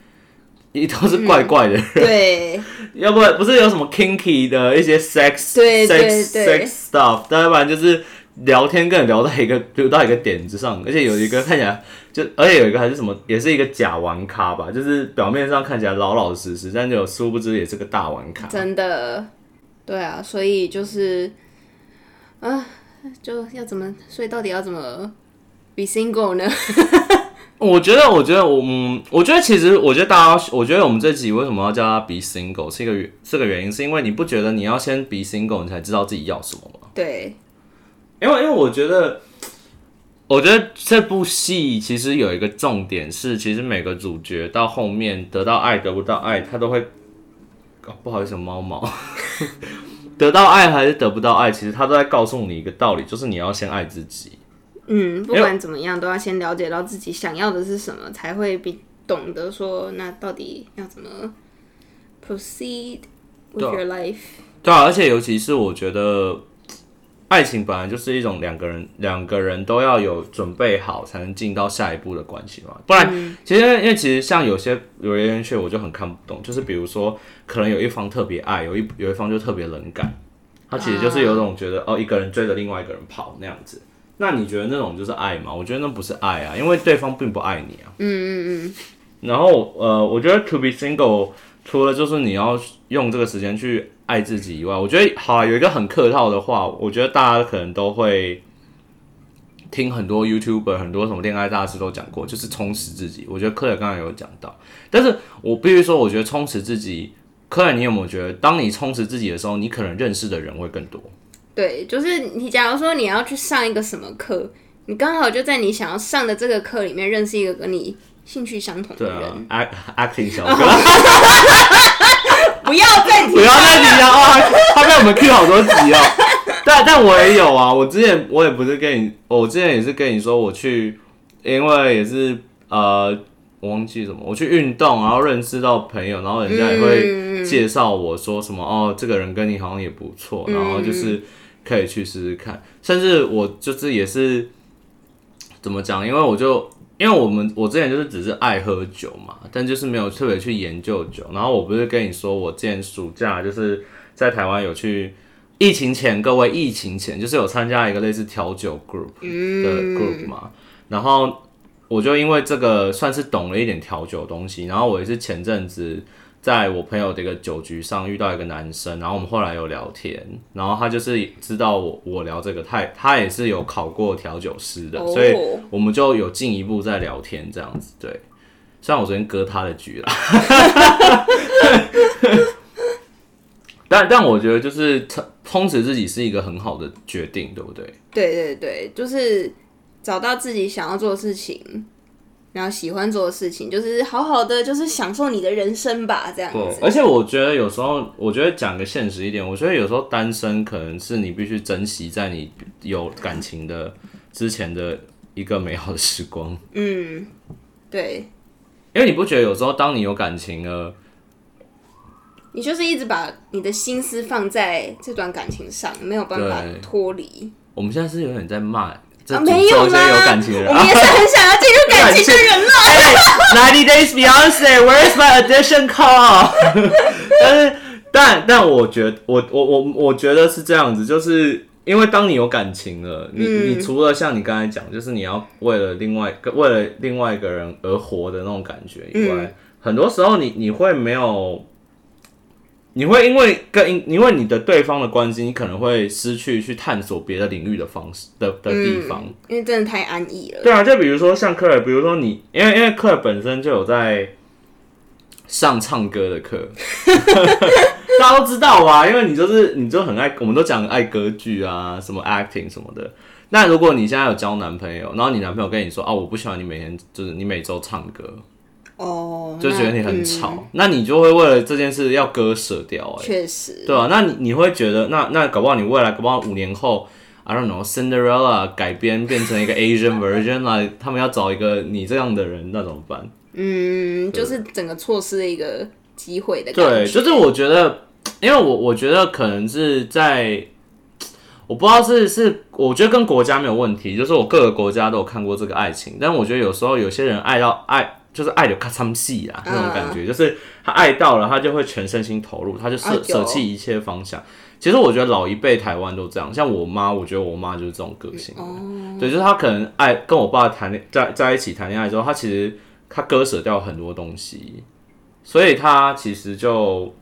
一都是怪怪的人，对。要不然不是有什么 kinky 的一些 sex 对对 sex 对。sex stuff，但要不然就是聊天跟人聊到一个 聊到一个点子上，而且有一个看起来就，而且有一个还是什么，也是一个假玩咖吧，就是表面上看起来老老实实，但就殊不知也是个大玩咖。真的，对啊，所以就是啊，就要怎么，所以到底要怎么 be single 呢？我觉得，我觉得我，嗯，我觉得其实，我觉得大家，我觉得我们这集为什么要叫他 be single，是一个原这个原因，是因为你不觉得你要先 be single，你才知道自己要什么吗？对，因为因为我觉得，我觉得这部戏其实有一个重点是，其实每个主角到后面得到爱得不到爱，他都会，哦、不好意思，猫毛，得到爱还是得不到爱，其实他都在告诉你一个道理，就是你要先爱自己。嗯，不管怎么样，都要先了解到自己想要的是什么，才会比懂得说，那到底要怎么 proceed with 对啊 your life。对啊，而且尤其是我觉得，爱情本来就是一种两个人两个人都要有准备好才能进到下一步的关系嘛。不然，其实因为其实像有些有些人学我就很看不懂，就是比如说可能有一方特别爱，有一有一方就特别冷感，他其实就是有种觉得、哦一个人追着另外一个人跑那样子。那你觉得那种就是爱吗？我觉得那不是爱啊，因为对方并不爱你啊。嗯嗯嗯，然后呃，我觉得 to be single 除了就是你要用这个时间去爱自己以外，我觉得好、啊、有一个很客套的话，我觉得大家可能都会听很多 YouTuber 很多什么恋爱大师都讲过，就是充实自己。我觉得科尔刚才有讲到，但是我必须说，我觉得充实自己，科尔你有没有觉得，当你充实自己的时候，你可能认识的人会更多？对，就是你假如说你要去上一个什么课，你刚好就在你想要上的这个课里面认识一个跟你兴趣相同的对啊 acting 小哥。不要再提不要再提了哦，他被我们 Q 好多集哦。但但我也有啊，我之前我也不是跟你，我之前也是跟你说我去，因为也是呃，我忘记什么，我去运动，然后认识到朋友，然后人家也会介绍我说什么、哦，这个人跟你好像也不错，然后就是可以去试试看，甚至我就是也是怎么讲，因为我就。因为我们我之前就是只是爱喝酒嘛，但就是没有特别去研究酒。然后我不是跟你说，我之前暑假就是在台湾有去，疫情前各位疫情前就是有参加一个类似调酒 group 的 group 嘛。然后我就因为这个算是懂了一点调酒的东西。然后我也是前阵子在我朋友的一个酒局上遇到一个男生，然后我们后来有聊天，然后他就是知道我我聊这个，他他也是有考过调酒师的，哦所以我们就有进一步在聊天这样子。对，虽然我昨天割他的局了，但但我觉得就是充充实自己是一个很好的决定，对不对？对对对，就是找到自己想要做的事情，然后喜欢做的事情，就是好好的，就是享受你的人生吧，这样对，子。而且我觉得有时候，我觉得讲个现实一点，我觉得有时候单身可能是你必须珍惜在你有感情的之前的一个美好的时光，嗯，对，因为你不觉得有时候当你有感情了，你就是一直把你的心思放在这段感情上，没有办法脱离。我们现在是有点在骂，没有咒一些，有感情的人我们也是很想要进入感情的人了。哎，Ninety Days Beyonce，Where's my audition call？但是，但但我觉得，我我我我觉得是这样子，就是因为当你有感情了，你、嗯你除了像你刚才讲，就是你要为了另外为了另外一个人而活的那种感觉以外，嗯很多时候你你会没有。你会因为跟因为你的对方的关系，你可能会失去去探索别的领域的方式的的地方。嗯，因为真的太安逸了。对啊，就比如说像克尔，比如说你，因为因为克尔本身就有在上唱歌的课，大家都知道啊，因为你就是你就很爱，我们都讲爱歌剧啊，什么 acting 什么的。那如果你现在有交男朋友，然后你男朋友跟你说啊，我不喜欢你每天就是你每周唱歌，哦，就觉得你很那吵，嗯。那你就会为了这件事要割舍掉、哎，确实，对啊，那你你会觉得，那那搞不好你未来搞不好五年后，I don't know Cinderella 改编变成一个 Asian version 来，他们要找一个你这样的人，那怎么办？嗯，就是整个错失了一个机会的感觉。对，就是我觉得，因为我我觉得可能是在，我不知道是是，我觉得跟国家没有问题，就是我各个国家都有看过这个爱情，但我觉得有时候有些人爱到爱就是爱的咔嚓戏啦那种感觉，就是他爱到了，他就会全身心投入，他就舍舍弃一切方向。其实我觉得老一辈台湾都这样，像我妈，我觉得我妈就是这种个性。对，就是她可能爱跟我爸谈恋在在一起谈恋爱之后，她其实她割舍掉很多东西，所以她其实就，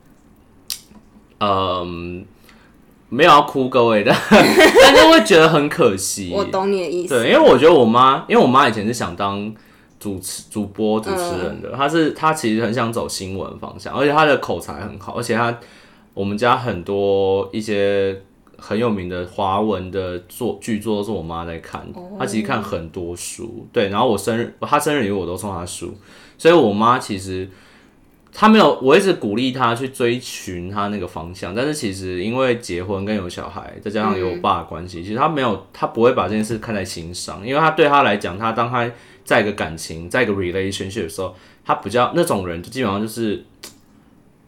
嗯，没有要哭各位的，但是会觉得很可惜。我懂你的意思。对，因为我觉得我妈，因为我妈以前是想当主持、主播、主持人嗯的，他是他其实很想走新闻方向，而且他的口才很好，而且他我们家很多一些很有名的华文的作剧作都是我妈在看，她其实看很多书，对，然后我生日他生日礼物我都送他书，所以我妈其实。她没有，我一直鼓励她去追寻她那个方向，但是其实因为结婚跟有小孩，再加上有我爸的关系，其实她没有，她不会把这件事看在心上，因为她对她来讲，她当她在一个感情，在一个 relationship 的时候，他比较那种人，就基本上就是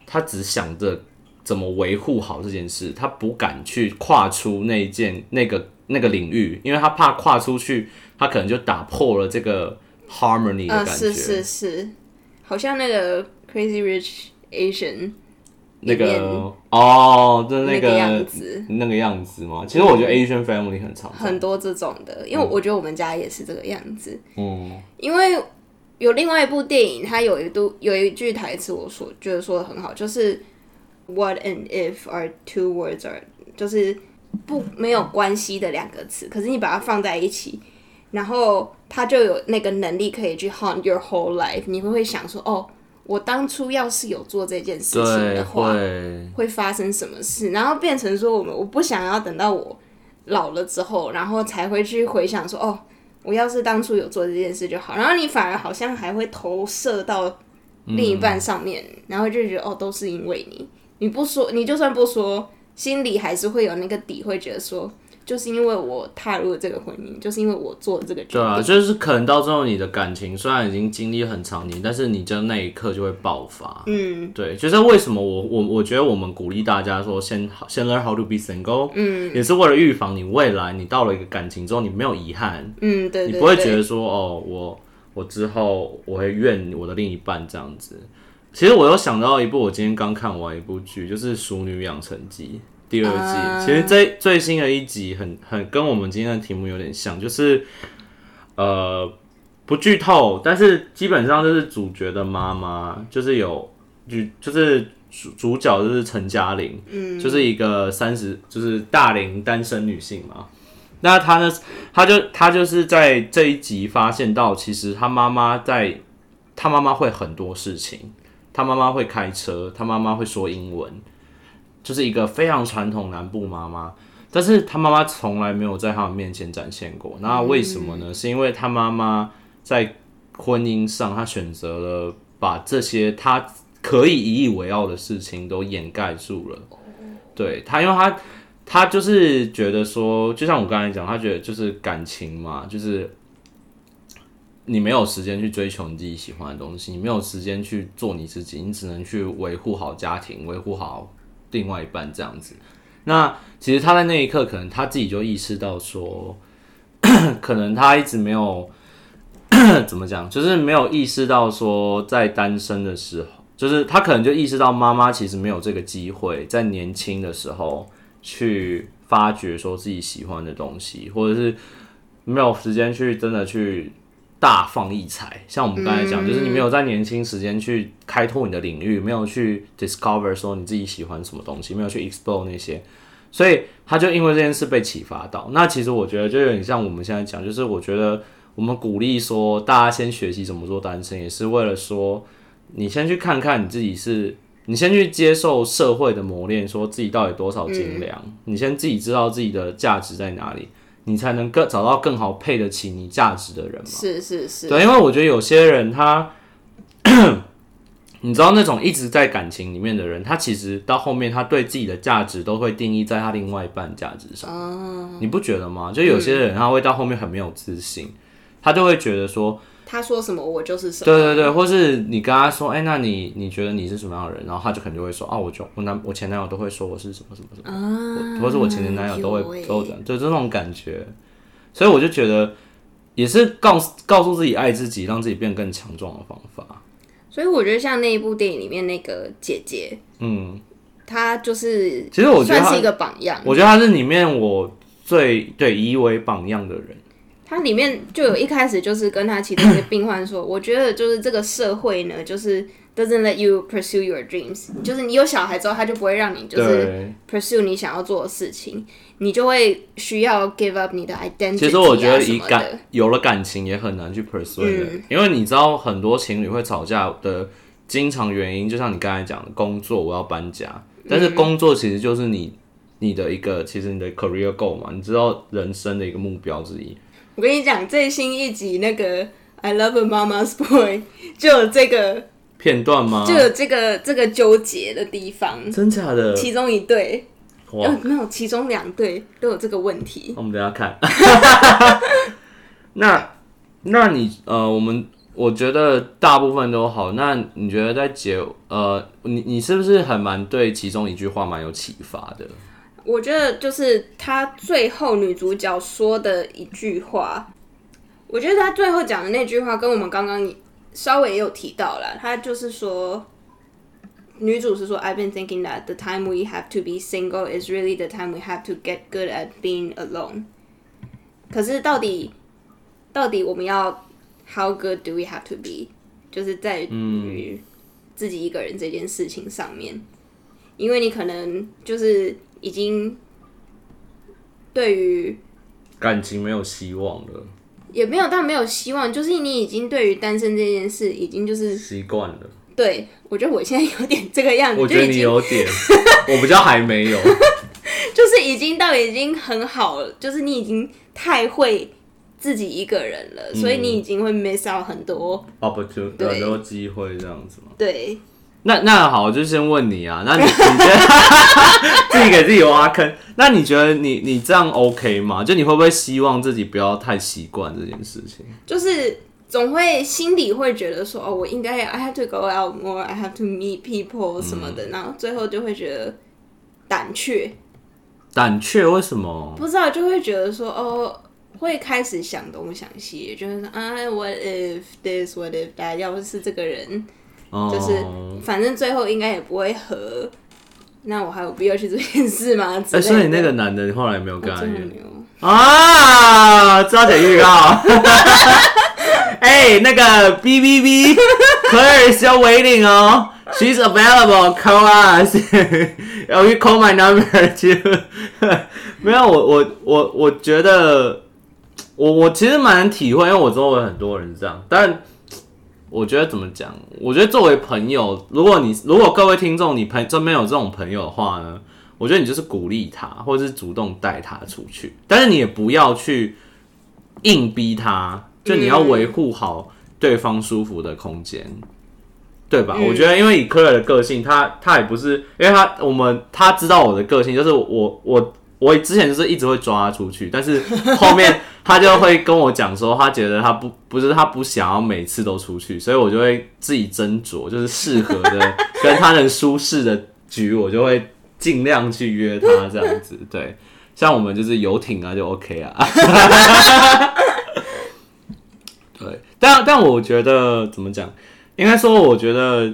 他只想着怎么维护好这件事，他不敢去跨出那一件那个那个领域，因为他怕跨出去，他可能就打破了这个 harmony 的，感觉。是是是，好像那个 Crazy Rich Asian 那个哦，就是那那个样子那个样子吗？其实我觉得 Asian family 很常见很多这种的，因为我觉得我们家也是这个样子。嗯，因为有另外一部电影，它有一度有一句台词，我说觉得说的很好，就是 "What and if are two words are"，就是不没有关系的两个词，可是你把它放在一起，然后它就有那个能力可以去 haunt your whole life。你会会想说，哦，我当初要是有做这件事情，的话，会，会发生什么事，然后变成说我们我不想要等到我老了之后，然后才会去回想说哦，我要是当初有做这件事就好，然后你反而好像还会投射到另一半上面，然后就觉得哦都是因为你，你不说你就算不说，心里还是会有那个底，会觉得说就是因为我踏入了这个婚姻，就是因为我做了这个决对啊，就是可能到最后你的感情虽然已经经历很长年，但是你就那一刻就会爆发。嗯，对，就是为什么我我我觉得我们鼓励大家说先好先 learn how to be single，嗯，也是为了预防你未来你到了一个感情之后你没有遗憾，嗯，对对你不会觉得说哦，我我之后我会怨我的另一半这样子。其实我又想到一部我今天刚看完一部剧，就是《熟女养成记》第二季。啊其实这最新的一集很很跟我们今天的题目有点像，就是呃不剧透，但是基本上就是主角的妈妈就是有就就是主主角就是陈嘉玲，嗯，就是一个三十就是大龄单身女性嘛。那她呢，她就她就是在这一集发现到，其实她妈妈在，她妈妈会很多事情，她妈妈会开车，她妈妈会说英文，就是一个非常传统南部妈妈。但是她妈妈从来没有在他们面前展现过。那为什么呢？是因为她妈妈在婚姻上，她选择了把这些她可以引以为傲的事情都掩盖住了。对她，因为她她就是觉得说，就像我刚才讲，她觉得就是感情嘛，就是你没有时间去追求你自己喜欢的东西，你没有时间去做你自己，你只能去维护好家庭，维护好另外一半这样子。那其实他在那一刻，可能他自己就意识到说，可能他一直没有 怎么讲，就是没有意识到说，在单身的时候，就是他可能就意识到妈妈其实没有这个机会，在年轻的时候去发掘说自己喜欢的东西，或者是没有时间去真的去大放异彩。像我们刚才讲，就是你没有在年轻时间去开拓你的领域，没有去 discover 说你自己喜欢什么东西，没有去 explore 那些。所以他就因为这件事被启发到。那其实我觉得就有点像我们现在讲，就是我觉得我们鼓励说大家先学习怎么做单身，也是为了说你先去看看你自己是，你先去接受社会的磨练，说自己到底多少斤两，你先自己知道自己的价值在哪里，你才能更找到更好配得起你价值的人嘛。是是是，对，因为我觉得有些人他，你知道那种一直在感情里面的人，他其实到后面他对自己的价值都会定义在他另外一半价值上。你不觉得吗？就有些人他会到后面很没有自信，他就会觉得说，他说什么我就是什么，对对对，或是你跟他说，哎、那你你觉得你是什么样的人？然后他就可能就会说，啊，我就我男我前男友都会说我是什么什么什么，啊，或是我前前男友都会都这样，就这种感觉。所以我就觉得，也是告诉告诉自己爱自己，让自己变更强壮的方法。所以我觉得像那一部电影里面那个姐姐，嗯，她就是其实我觉得她算是一个榜样。我觉得她是里面我最对以为榜样的人。它里面就有一开始就是跟他其中一个病患说，我觉得就是这个社会呢，就是 doesn't let you pursue your dreams，就是你有小孩之后，他就不会让你就是，pursue 你想要做的事情，你就会需要 give up 你的 identity 其实我觉啊得以感。有了感情也很难去 pursue 人，嗯因为你知道很多情侣会吵架的经常原因，就像你刚才讲的，工作我要搬家，但是工作其实就是你你的一个其实你的 career goal 嘛，你知道人生的一个目标之一。我跟你讲，最新一集那个 I Love a Mama's Boy 就有这个片段吗？就有这个这个纠结的地方，真假的？其中一对哇呃，没有，其中两对都有这个问题。我们等下看。那那你呃，我们我觉得大部分都好。那你觉得在结呃，你你是不是很蛮对其中一句话蛮有启发的？我觉得就是她最后女主角说的一句话，我觉得她最后讲的那句话跟我们刚刚稍微也有提到了，她就是说。女主是说，I've been thinking that the time we have to be single is really the time we have to get good at being alone。可是到底，到底我们要 how good do we have to be？就是在于自己一个人这件事情上面，因为你可能就是已经对于感情没有希望了，也没有到没有希望，就是你已经对于单身这件事已经就是习惯了。对我觉得我现在有点这个样子，我觉得你有点，我比较还没有。就是已经到已经很好了，就是你已经太会自己一个人了，所以你已经会 miss out 很多。opportunity 很多机会这样子吗？对，那那好，我就先问你啊，那你你觉得 自己给自己挖坑？那你觉得你你这样 OK 吗？就你会不会希望自己不要太习惯这件事情？就是总会心里会觉得说，哦，我应该 I have to go out more, I have to meet people 什么的，然后最后就会觉得胆怯，胆怯为什么？不知道就会觉得说，哦。会开始想东想西，就是说啊，what if this, what if that？要不是这个人，哦就是反正最后应该也不会合，那我还有必要去这件事吗？之哎、所以那个男的你后来没有跟他约真的没有。啊？招姐预告。哎、那个 B B B Claire is still waiting 哦，She's available. Call us. Oh, you call my number too. 没有，我我我我觉得，我我其实蛮能体会，因为我周围很多人这样，但我觉得怎么讲？我觉得作为朋友，如果你如果各位听众你朋身边有这种朋友的话呢，我觉得你就是鼓励他，或者是主动带他出去，但是你也不要去硬逼他，就你要维护好对方舒服的空间。对吧？我觉得，因为以科尔的个性，他他也不是，因为他我们他知道我的个性，就是我我我之前就是一直会抓他出去，但是后面他就会跟我讲说，他觉得他不不是他不想要每次都出去，所以我就会自己斟酌，就是适合的跟他人舒适的局，我就会尽量去约他这样子。对，像我们就是游艇啊，就 OK 啊。对，但但我觉得怎么讲？应该说，我觉得，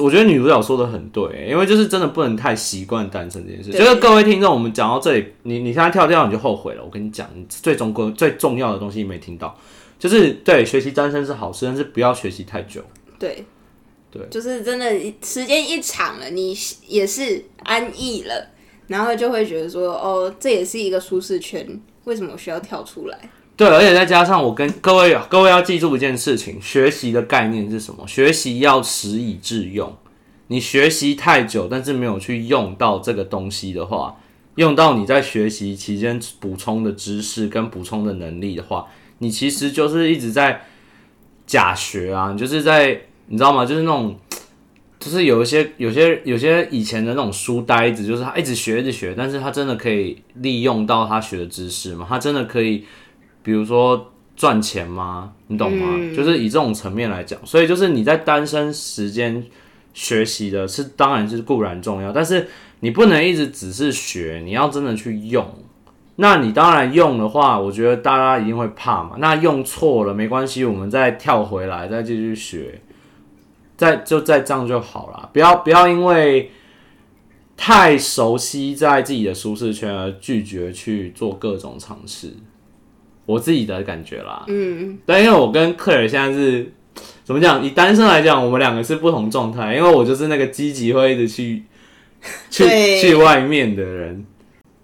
我觉得女主角说的很对，因为就是真的不能太习惯单身这件事。对就是各位听众，我们讲到这里，你你现在跳掉你就后悔了。我跟你讲，你最终归最重要的东西你没听到，就是对学习单身是好事，但是不要学习太久。对，对就是真的时间一长了，你也是安逸了，然后就会觉得说，哦，这也是一个舒适圈，为什么我需要跳出来？对，而且再加上我跟各位各位要记住一件事情，学习的概念是什么？学习要时以致用。你学习太久，但是没有去用到这个东西的话，用到你在学习期间补充的知识跟补充的能力的话，你其实就是一直在假学啊，你就是在你知道吗？就是那种。就是有一些、有些、有些以前的那种书呆子，就是他一直学、一直学，但是他真的可以利用到他学的知识吗？他真的可以比如说赚钱吗？你懂吗？就是以这种层面来讲，所以就是你在单身时间学习的是当然是固然重要，但是你不能一直只是学，你要真的去用，那你当然用的话，我觉得大家一定会怕嘛。那用错了没关系，我们再跳回来，再继续学，再就再这样就好了。不要不要因为太熟悉在自己的舒适圈而拒绝去做各种尝试。我自己的感觉啦，嗯，但因为我跟克尔现在是怎么讲？以单身来讲，我们两个是不同状态。因为我就是那个积极会一直去 去去外面的人，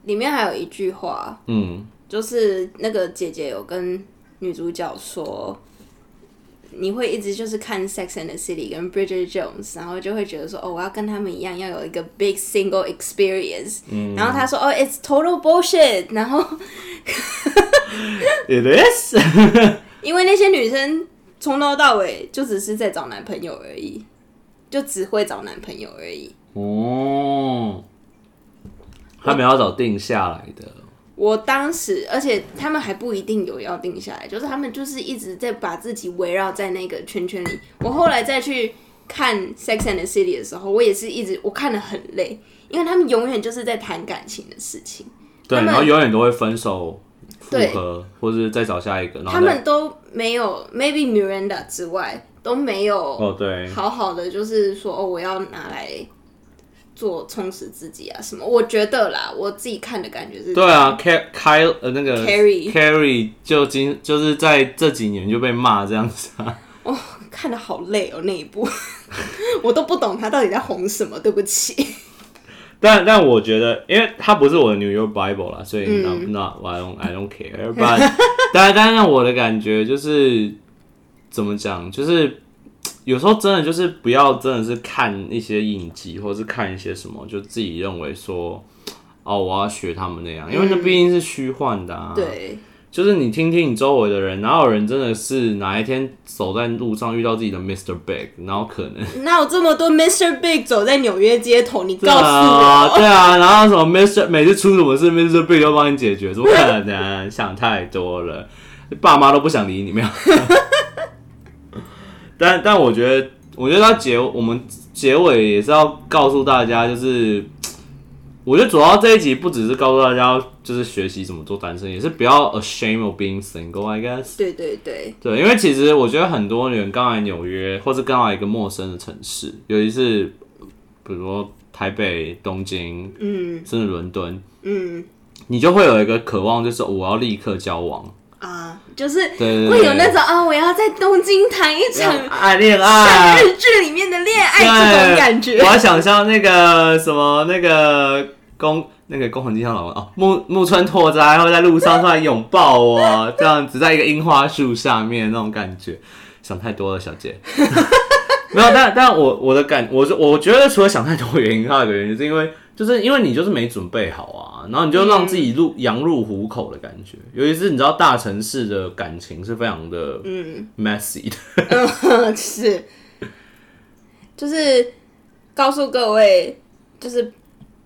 里面还有一句话，嗯，就是那个姐姐有跟女主角说，你会一直就是看《Sex and the City》跟《Bridget Jones》，然后就会觉得说，哦，我要跟他们一样，要有一个 big single experience。然后他说，哦，it's total bullshit。然后 It is，因为那些女生从头到尾就只是在找男朋友而已，就只会找男朋友而已。哦，他们要找定下来的，我当时，而且他们还不一定有要定下来，就是他们就是一直在把自己围绕在那个圈圈里。我后来再去看《Sex and the City》的时候，我也是一直我看的很累，因为他们永远就是在谈感情的事情，对，然后永远都会分手、复对。合，或者是再找下一个，他们都没有 maybe Miranda 之外都没有哦，对，好好的，就是说哦，我要拿来做充实自己啊什么。我觉得啦，我自己看的感觉是，对啊，开开呃那个 Carrie Carrie 就今就是在这几年就被骂这样子啊，哦，看的好累哦那一部，我都不懂他到底在红什么，对不起。但但我觉得，因为他不是我的 New York Bible 啦，所以嗯 not I don't I don't care。But 但但让我的感觉就是怎么讲，就是有时候真的就是不要真的是看一些影集，或是看一些什么，就自己认为说哦我要学他们那样，因为那毕竟是虚幻的啊。，对，就是你听听你周围的人，哪有人真的是哪一天走在路上遇到自己的 Mr. Big，然后可能。哪有这么多 Mr. Big 走在纽约街头？你告诉啊，我，对啊，然后什么 Mr. 每次出什么事，Mr. Big 都帮你解决，怎么可能？想太多了，爸妈都不想理你，没有。但但我觉得，我觉得他结我们结尾也是要告诉大家，就是我觉得主要这一集不只是告诉大家，就是学习怎么做单身，也是不要 ashamed of being single，I guess。对对对，对，因为其实我觉得很多人刚来纽约，或是刚来一个陌生的城市，尤其是比如说台北、东京，嗯。甚至伦敦，嗯。你就会有一个渴望，就是我要立刻交往，啊，就是会有那种啊，我要在东京谈一场爱恋像爱，日剧里面的恋爱这种感觉我。要想象那个什么那个宫那个宫本金香老公哦，木木村拓哉会在路上突然拥抱我，这样子在一个樱花树下面那种感觉，想太多了，小姐。没有，但但我我的感，我是我觉得除了想太多原因，还有一个原因是因为就是因为你就是没准备好啊，然后你就让自己入羊入虎口的感觉，尤其是你知道大城市的感情是非常的嗯，messy 的，是，就是告诉各位，就是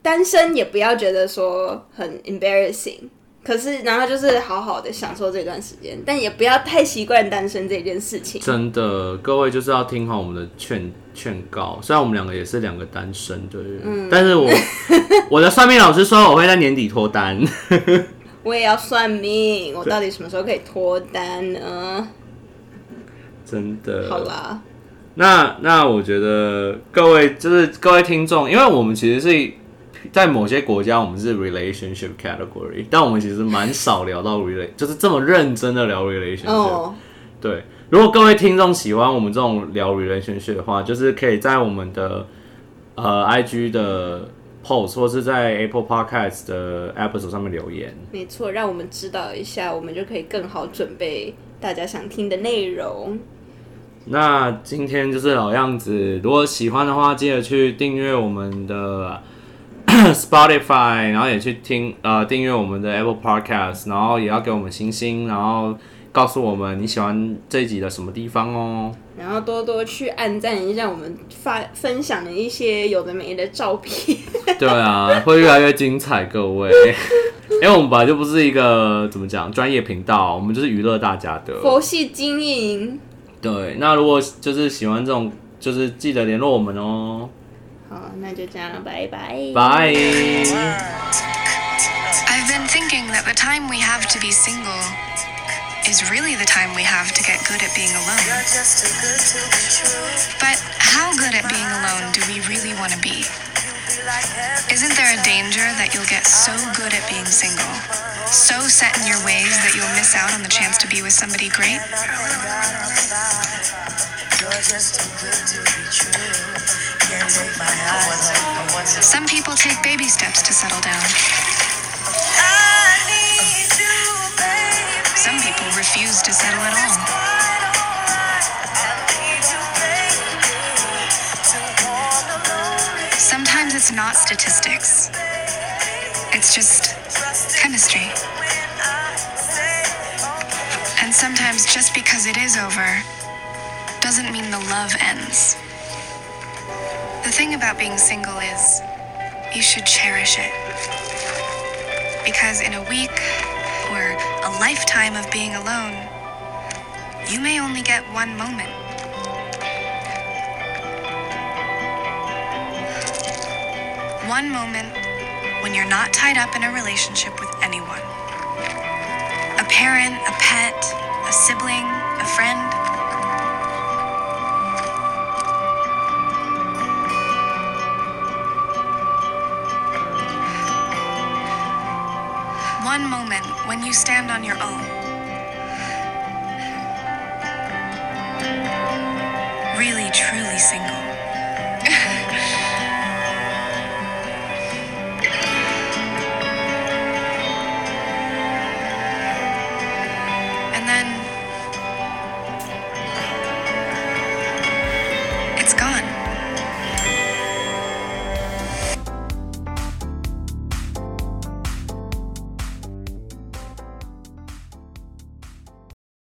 单身也不要觉得说很 embarrassing，可是然后就是好好的享受这段时间，但也不要太习惯单身这件事情。真的，各位就是要听好我们的劝劝告。虽然我们两个也是两个单身的人，但是我 我的算命老师说我会在年底脱单。我也要算命，我到底什么时候可以脱单呢？真的，好啦，那那我觉得各位就是各位听众，因为我们其实是在某些国家我们是 relationship category，但我们其实蛮少聊到 relate，就是这么认真的聊 relationship。哦，对，如果各位听众喜欢我们这种聊 relationship 的话，就是可以在我们的呃 IG 的 post 或是在 Apple Podcast 的 episode 上面留言。没错，让我们知道一下，我们就可以更好准备大家想听的内容。那今天就是老样子，如果喜欢的话，记得去订阅我们的 Spotify，然后也去听呃订阅我们的 Apple Podcast，然后也要给我们星星，然后告诉我们你喜欢这一集的什么地方哦。然后多多去按赞一下我们发分享的一些有的没的照片。对啊，会越来越精彩，各位。因为我们本来就不是一个怎么讲专业频道，我们就是娱乐大家的。佛系经营。对，那如果就是喜欢这种，就是记得联络我们哦。好，那就这样了，拜拜。拜。 I've been thinking that The time we have to be single is really the time we have to get good at being alone. But how good at being alone do we really want to be? Isn't there a danger that you'll get so good at being single, so set in your ways that you'll miss out on the chance to be with somebody great? Some people take baby steps to settle down. Some people refuse to settle at all. Sometimes it's not statistics. It's just chemistry. And sometimes just because it is over doesn't mean the love ends. The thing about being single is you should cherish it. Because in a week or a lifetime of being alone, you may only get one moment. One moment when you're not tied up in a relationship with anyone. A parent, a pet, a sibling, a friend. You stand on your own. Really, truly single.